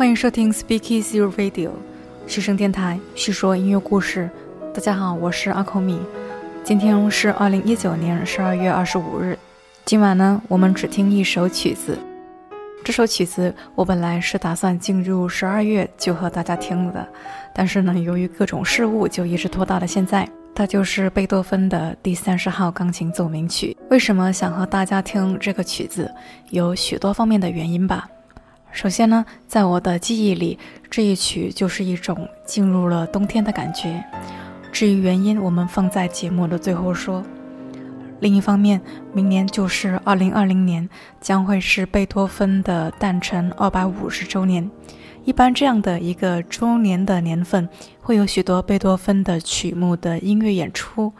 欢迎收听 Speak Easy Radio，嘘声电台，叙说音乐故事。大家好，我是阿口米。今天是二零一九年十二月二十五日。今晚呢，我们只听一首曲子。这首曲子我本来是打算进入十二月就和大家听的，但是呢，由于各种事务，就一直拖到了现在。它就是贝多芬的第三十号钢琴奏鸣曲。为什么想和大家听这个曲子？有许多方面的原因吧。首先呢，在我的记忆里，这一曲就是一种进入了冬天的感觉。至于原因，我们放在节目的最后说。另一方面，明年就是二零二零年，将会是贝多芬的诞辰二百五十周年。一般这样的一个周年的年份，会有许多贝多芬的曲目的音乐演出。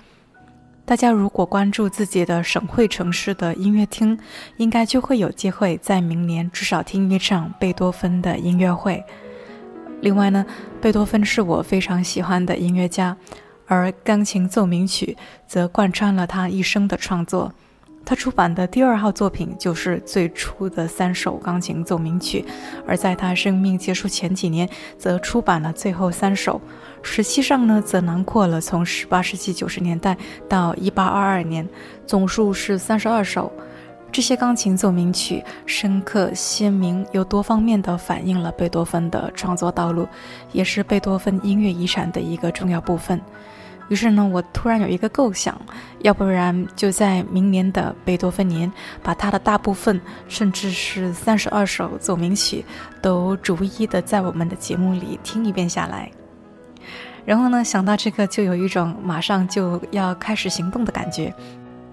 大家如果关注自己的省会城市的音乐厅，应该就会有机会在明年至少听一场贝多芬的音乐会。另外呢，贝多芬是我非常喜欢的音乐家。而钢琴奏鸣曲则贯穿了他一生的创作。他出版的第二号作品就是最初的三首钢琴奏鸣曲，而在他生命结束前几年，则出版了最后三首。实际上呢，则囊括了从18世纪90年代到1822年，总数是三十二首。这些钢琴奏鸣曲深刻鲜明，又多方面地反映了贝多芬的创作道路，也是贝多芬音乐遗产的一个重要部分。于是呢，我突然有一个构想，要不然就在明年的贝多芬年，把他的大部分，甚至是三十二首奏鸣曲，都逐一的在我们的节目里听一遍下来。然后呢，想到这个，就有一种马上就要开始行动的感觉。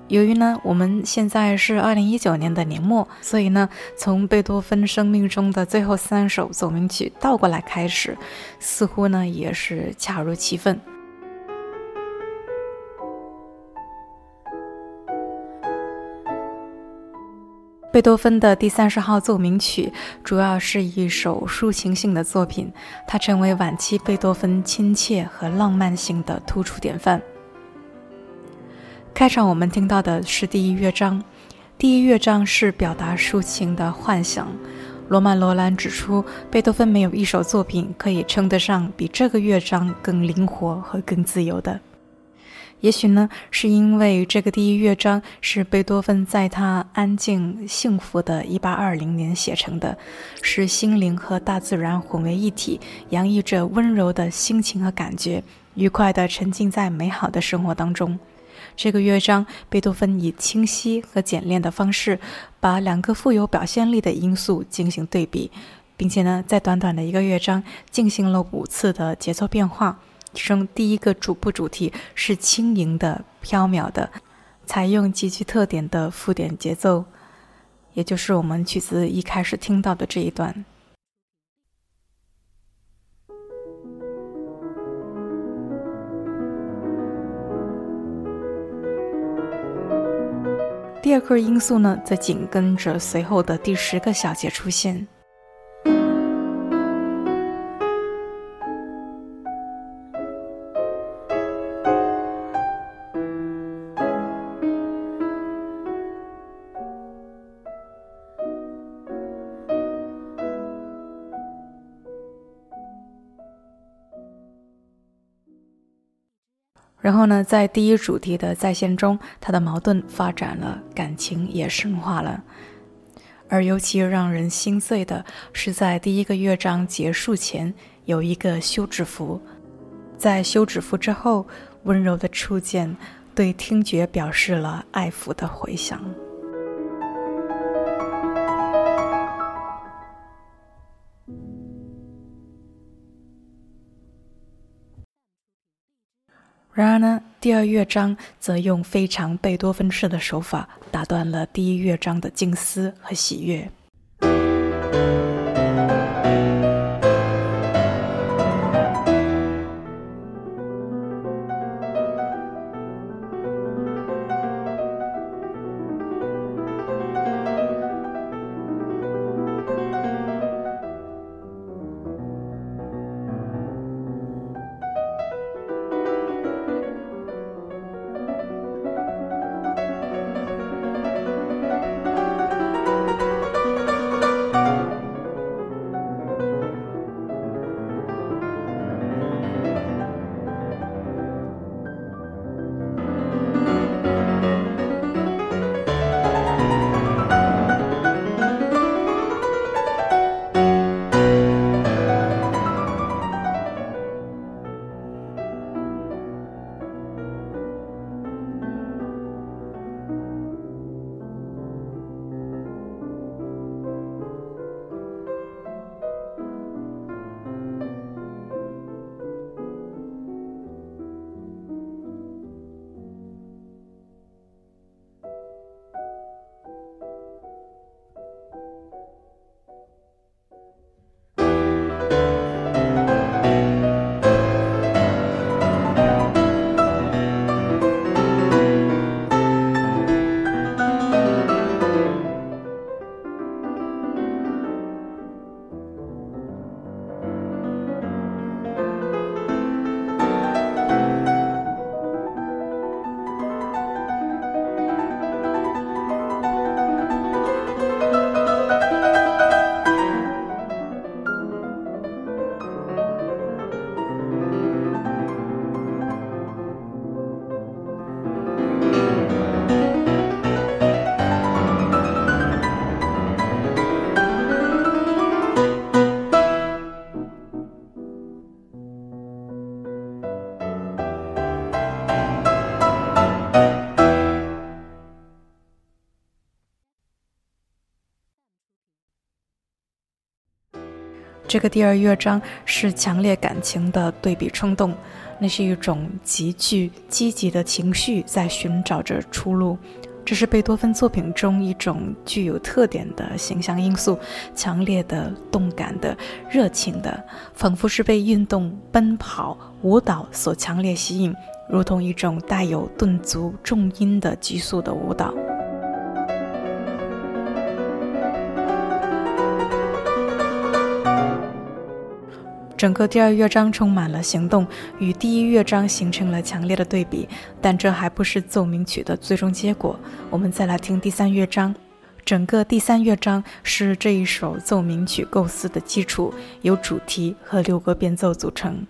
由于呢，我们现在是二零一九年的年末，所以呢，从贝多芬生命中的最后三首奏鸣曲倒过来开始，似乎呢也是恰如其分。贝多芬的第三十号奏鸣曲主要是一首抒情性的作品，它成为晚期贝多芬亲切和浪漫性的突出典范。开场我们听到的是第一乐章，第一乐章是表达抒情的幻想。罗曼·罗兰指出，贝多芬没有一首作品可以称得上比这个乐章更灵活和更自由的。也许呢，是因为这个第一乐章是贝多芬在他安静幸福的1820年写成的，是心灵和大自然混为一体，洋溢着温柔的心情和感觉，愉快地沉浸在美好的生活当中。这个乐章，贝多芬以清晰和简练的方式，把两个富有表现力的因素进行对比，并且呢，在短短的一个乐章进行了五次的节奏变化。其中第一个主部主题是轻盈的、飘渺的，采用极具特点的附点节奏，也就是我们曲子一开始听到的这一段。第二个因素呢，则紧跟着随后的第十个小节出现。然后呢，在第一主题的再现中，他的矛盾发展了，感情也深化了。而尤其让人心碎的是，在第一个乐章结束前有一个休止符，在休止符之后，温柔的触键对听觉表示了爱抚的回响。然而呢，第二乐章则用非常贝多芬式的手法打断了第一乐章的静思和喜悦。这个第二乐章是强烈感情的对比冲动，那是一种极具积极的情绪在寻找着出路。这是贝多芬作品中一种具有特点的形象因素，强烈的、动感的、热情的，仿佛是被运动、奔跑、舞蹈所强烈吸引，如同一种带有顿足、重音的急速的舞蹈。整个第二乐章充满了行动，与第一乐章形成了强烈的对比。但这还不是奏鸣曲的最终结果。我们再来听第三乐章。整个第三乐章是这一首奏鸣曲构思的基础，由主题和六个变奏组成。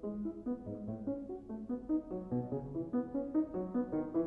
Thank you.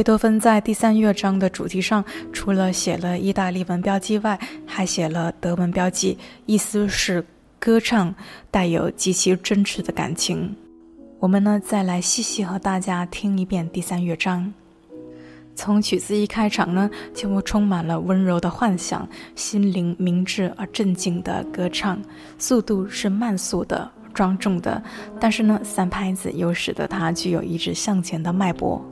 贝多芬在第三乐章的主题上，除了写了意大利文标记外，还写了德文标记，意思是歌唱带有极其真挚的感情。我们呢，再来细细和大家听一遍第三乐章。从曲子一开场呢，就充满了温柔的幻想，心灵明智而镇静的歌唱，速度是慢速的、庄重的，但是呢，三拍子又使得它具有一直向前的脉搏。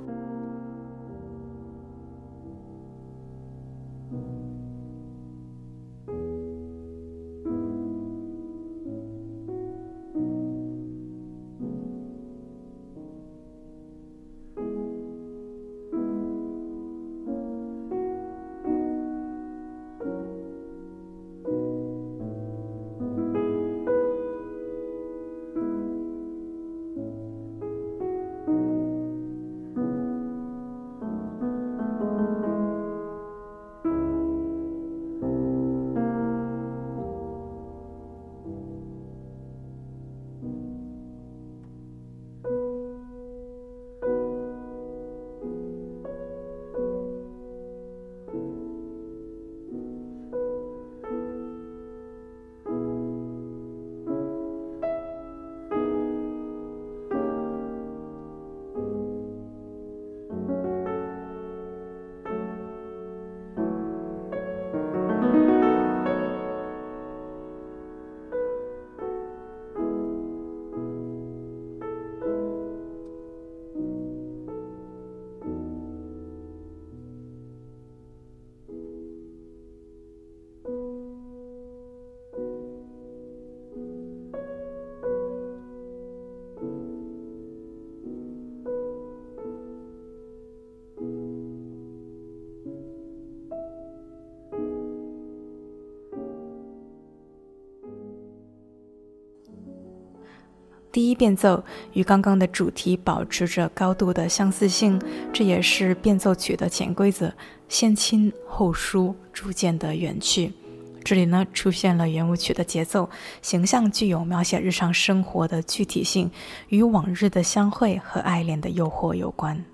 第一变奏与刚刚的主题保持着高度的相似性，这也是变奏曲的潜规则：先亲后疏，逐渐的远去。这里呢出现了圆舞曲的节奏，形象具有描写日常生活的具体性，与往日的相会和爱恋的诱惑有关。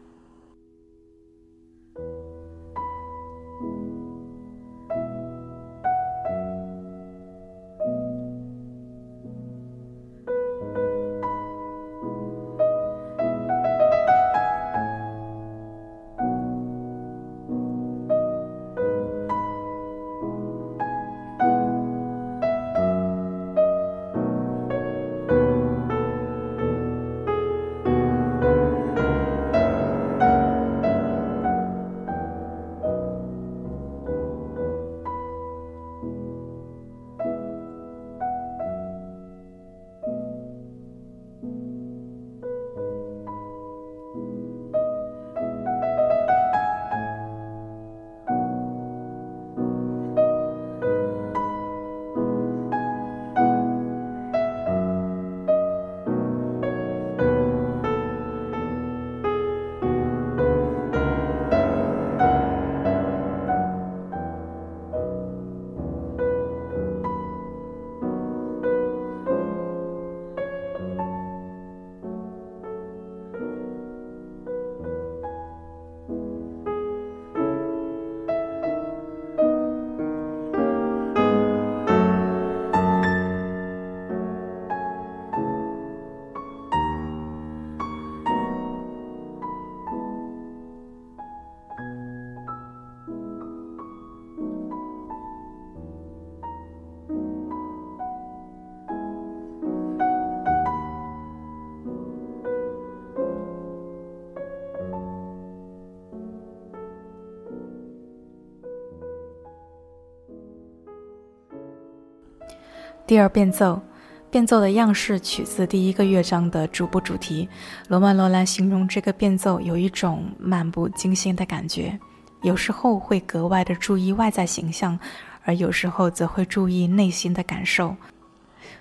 第二变奏，变奏的样式取自第一个乐章的主部主题。罗曼·罗兰形容这个变奏有一种漫不经心的感觉，有时候会格外的注意外在形象，而有时候则会注意内心的感受。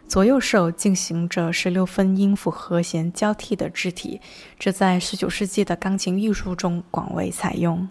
左右手进行着十六分音符和弦交替的肢体，这在十九世纪的钢琴艺术中广为采用。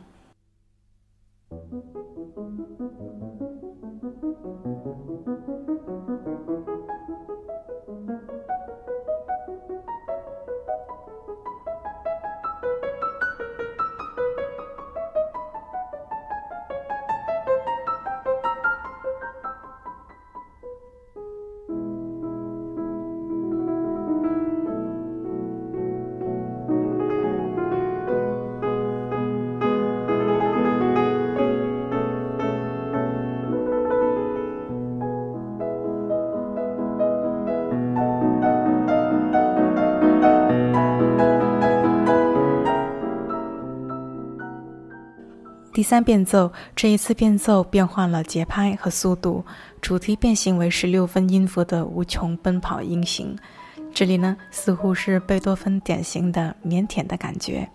第三变奏，这一次变奏变换了节拍和速度，主题变形为十六分音符的无穷奔跑音型。这里呢，似乎是贝多芬典型的腼腆的感觉。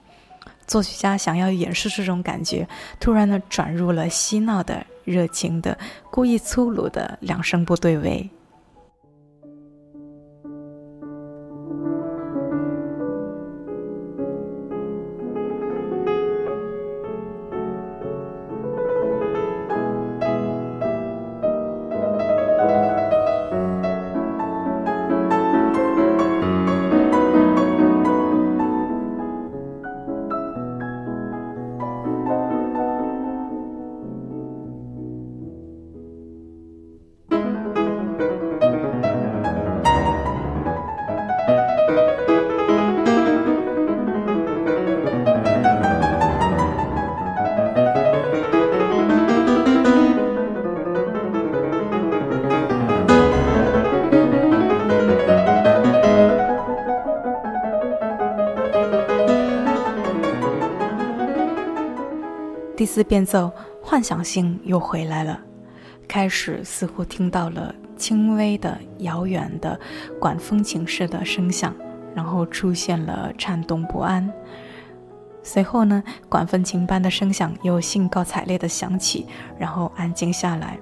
作曲家想要掩饰这种感觉，突然呢转入了嬉闹的、热情的、故意粗鲁的两声部对位。自变奏，幻想性又回来了。开始似乎听到了轻微的、遥远的管风琴式的声响，然后出现了颤动不安。随后呢，管风琴般的声响又兴高采烈地响起，然后安静下来。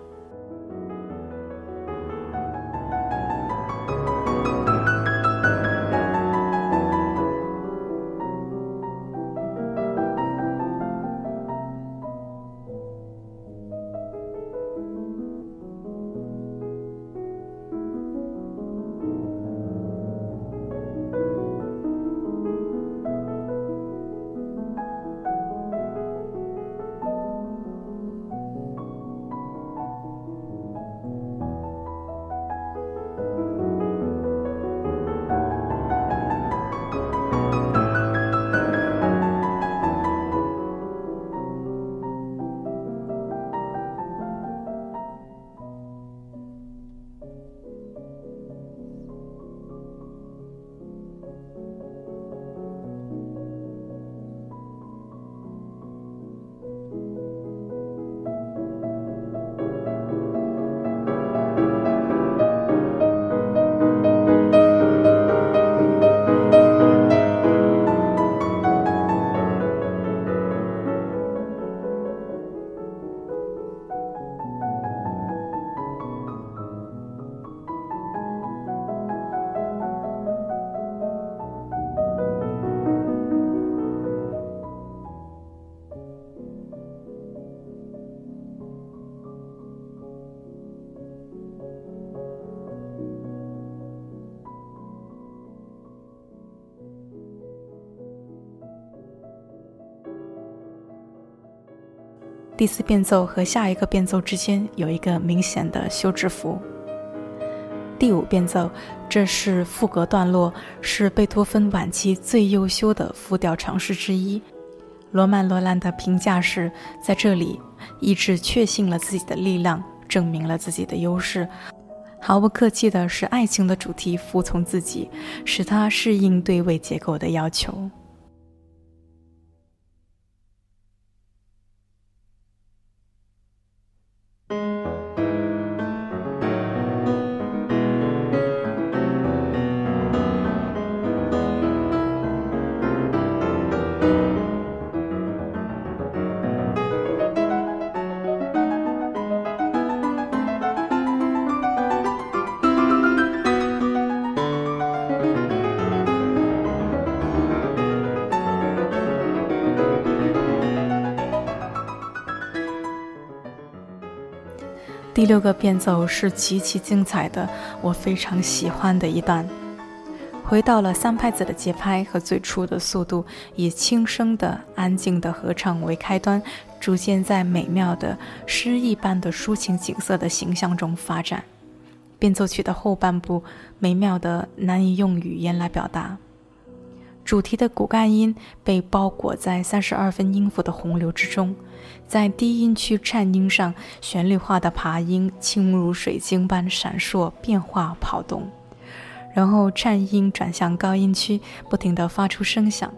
第四变奏和下一个变奏之间有一个明显的休止符。第五变奏，这是副歌段落，是贝多芬晚期最优秀的复调尝试之一。罗曼·罗兰的评价是，在这里，意志确信了自己的力量，证明了自己的优势，毫不客气地使爱情的主题服从自己，使它适应对位结构的要求。第六个变奏是极其精彩的，我非常喜欢的一段，回到了三拍子的节拍和最初的速度，以轻声的、安静的合唱为开端，逐渐在美妙的诗意般的抒情景色的形象中发展。变奏曲的后半部美妙的难以用语言来表达。主题的骨干音被包裹在三十二分音符的洪流之中，在低音区颤音上，旋律化的爬音轻如水晶般闪烁、变化、跑动，然后颤音转向高音区，不停地发出声响。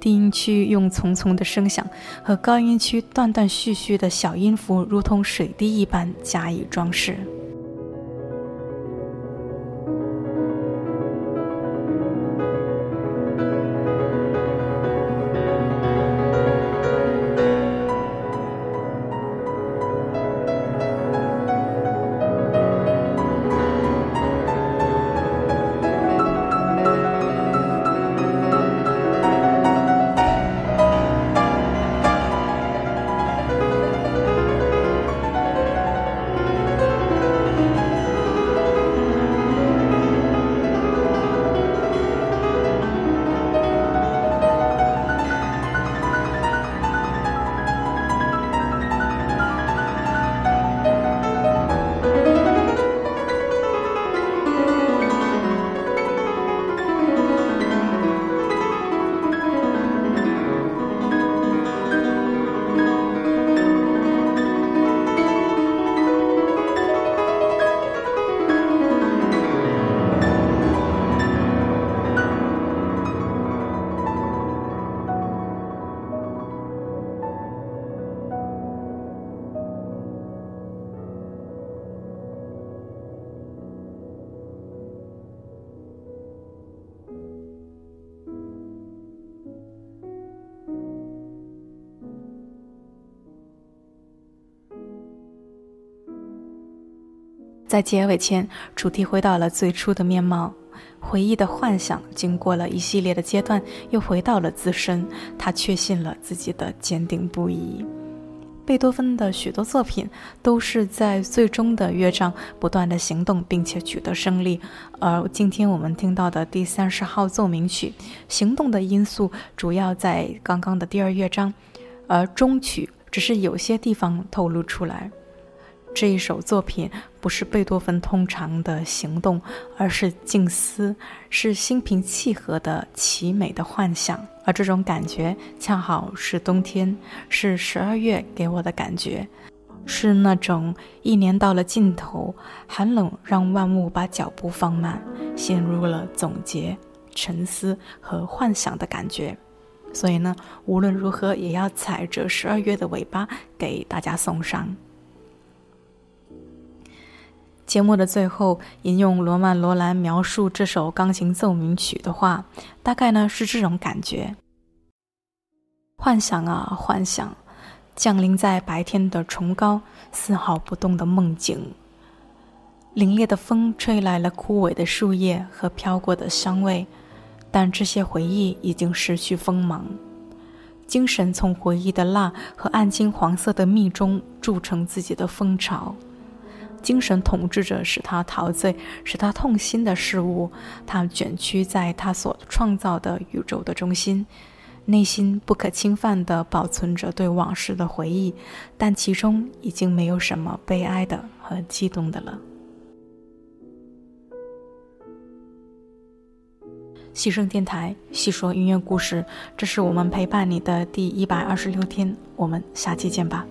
低音区用重重的声响和高音区断断续续的小音符，如同水滴一般加以装饰。在结尾前，主题回到了最初的面貌，回忆的幻想经过了一系列的阶段，又回到了自身。他确信了自己的坚定不移。贝多芬的许多作品都是在最终的乐章不断的行动，并且取得胜利。而今天我们听到的第三十号奏鸣曲，行动的因素主要在刚刚的第二乐章，而中曲只是有些地方透露出来。这一首作品不是贝多芬通常的行动，而是静思，是心平气和的奇美的幻想。而这种感觉恰好是冬天，是十二月给我的感觉，是那种一年到了尽头，寒冷让万物把脚步放慢，陷入了总结、沉思和幻想的感觉。所以呢，无论如何也要踩着十二月的尾巴给大家送上。节目的最后，引用罗曼·罗兰描述这首钢琴奏鸣曲的话，大概呢是这种感觉：幻想啊，幻想，降临在白天的崇高、丝毫不动的梦境。凛冽的风吹来了枯萎的树叶和飘过的香味，但这些回忆已经失去锋芒。精神从回忆的蜡和暗金黄色的蜜中铸成自己的蜂巢。精神统治着使他陶醉、使他痛心的事物，他卷曲在他所创造的宇宙的中心，内心不可侵犯地保存着对往事的回忆，但其中已经没有什么悲哀的和激动的了。牺牲电台细说音乐故事，这是我们陪伴你的第一百二十六天，我们下期见吧。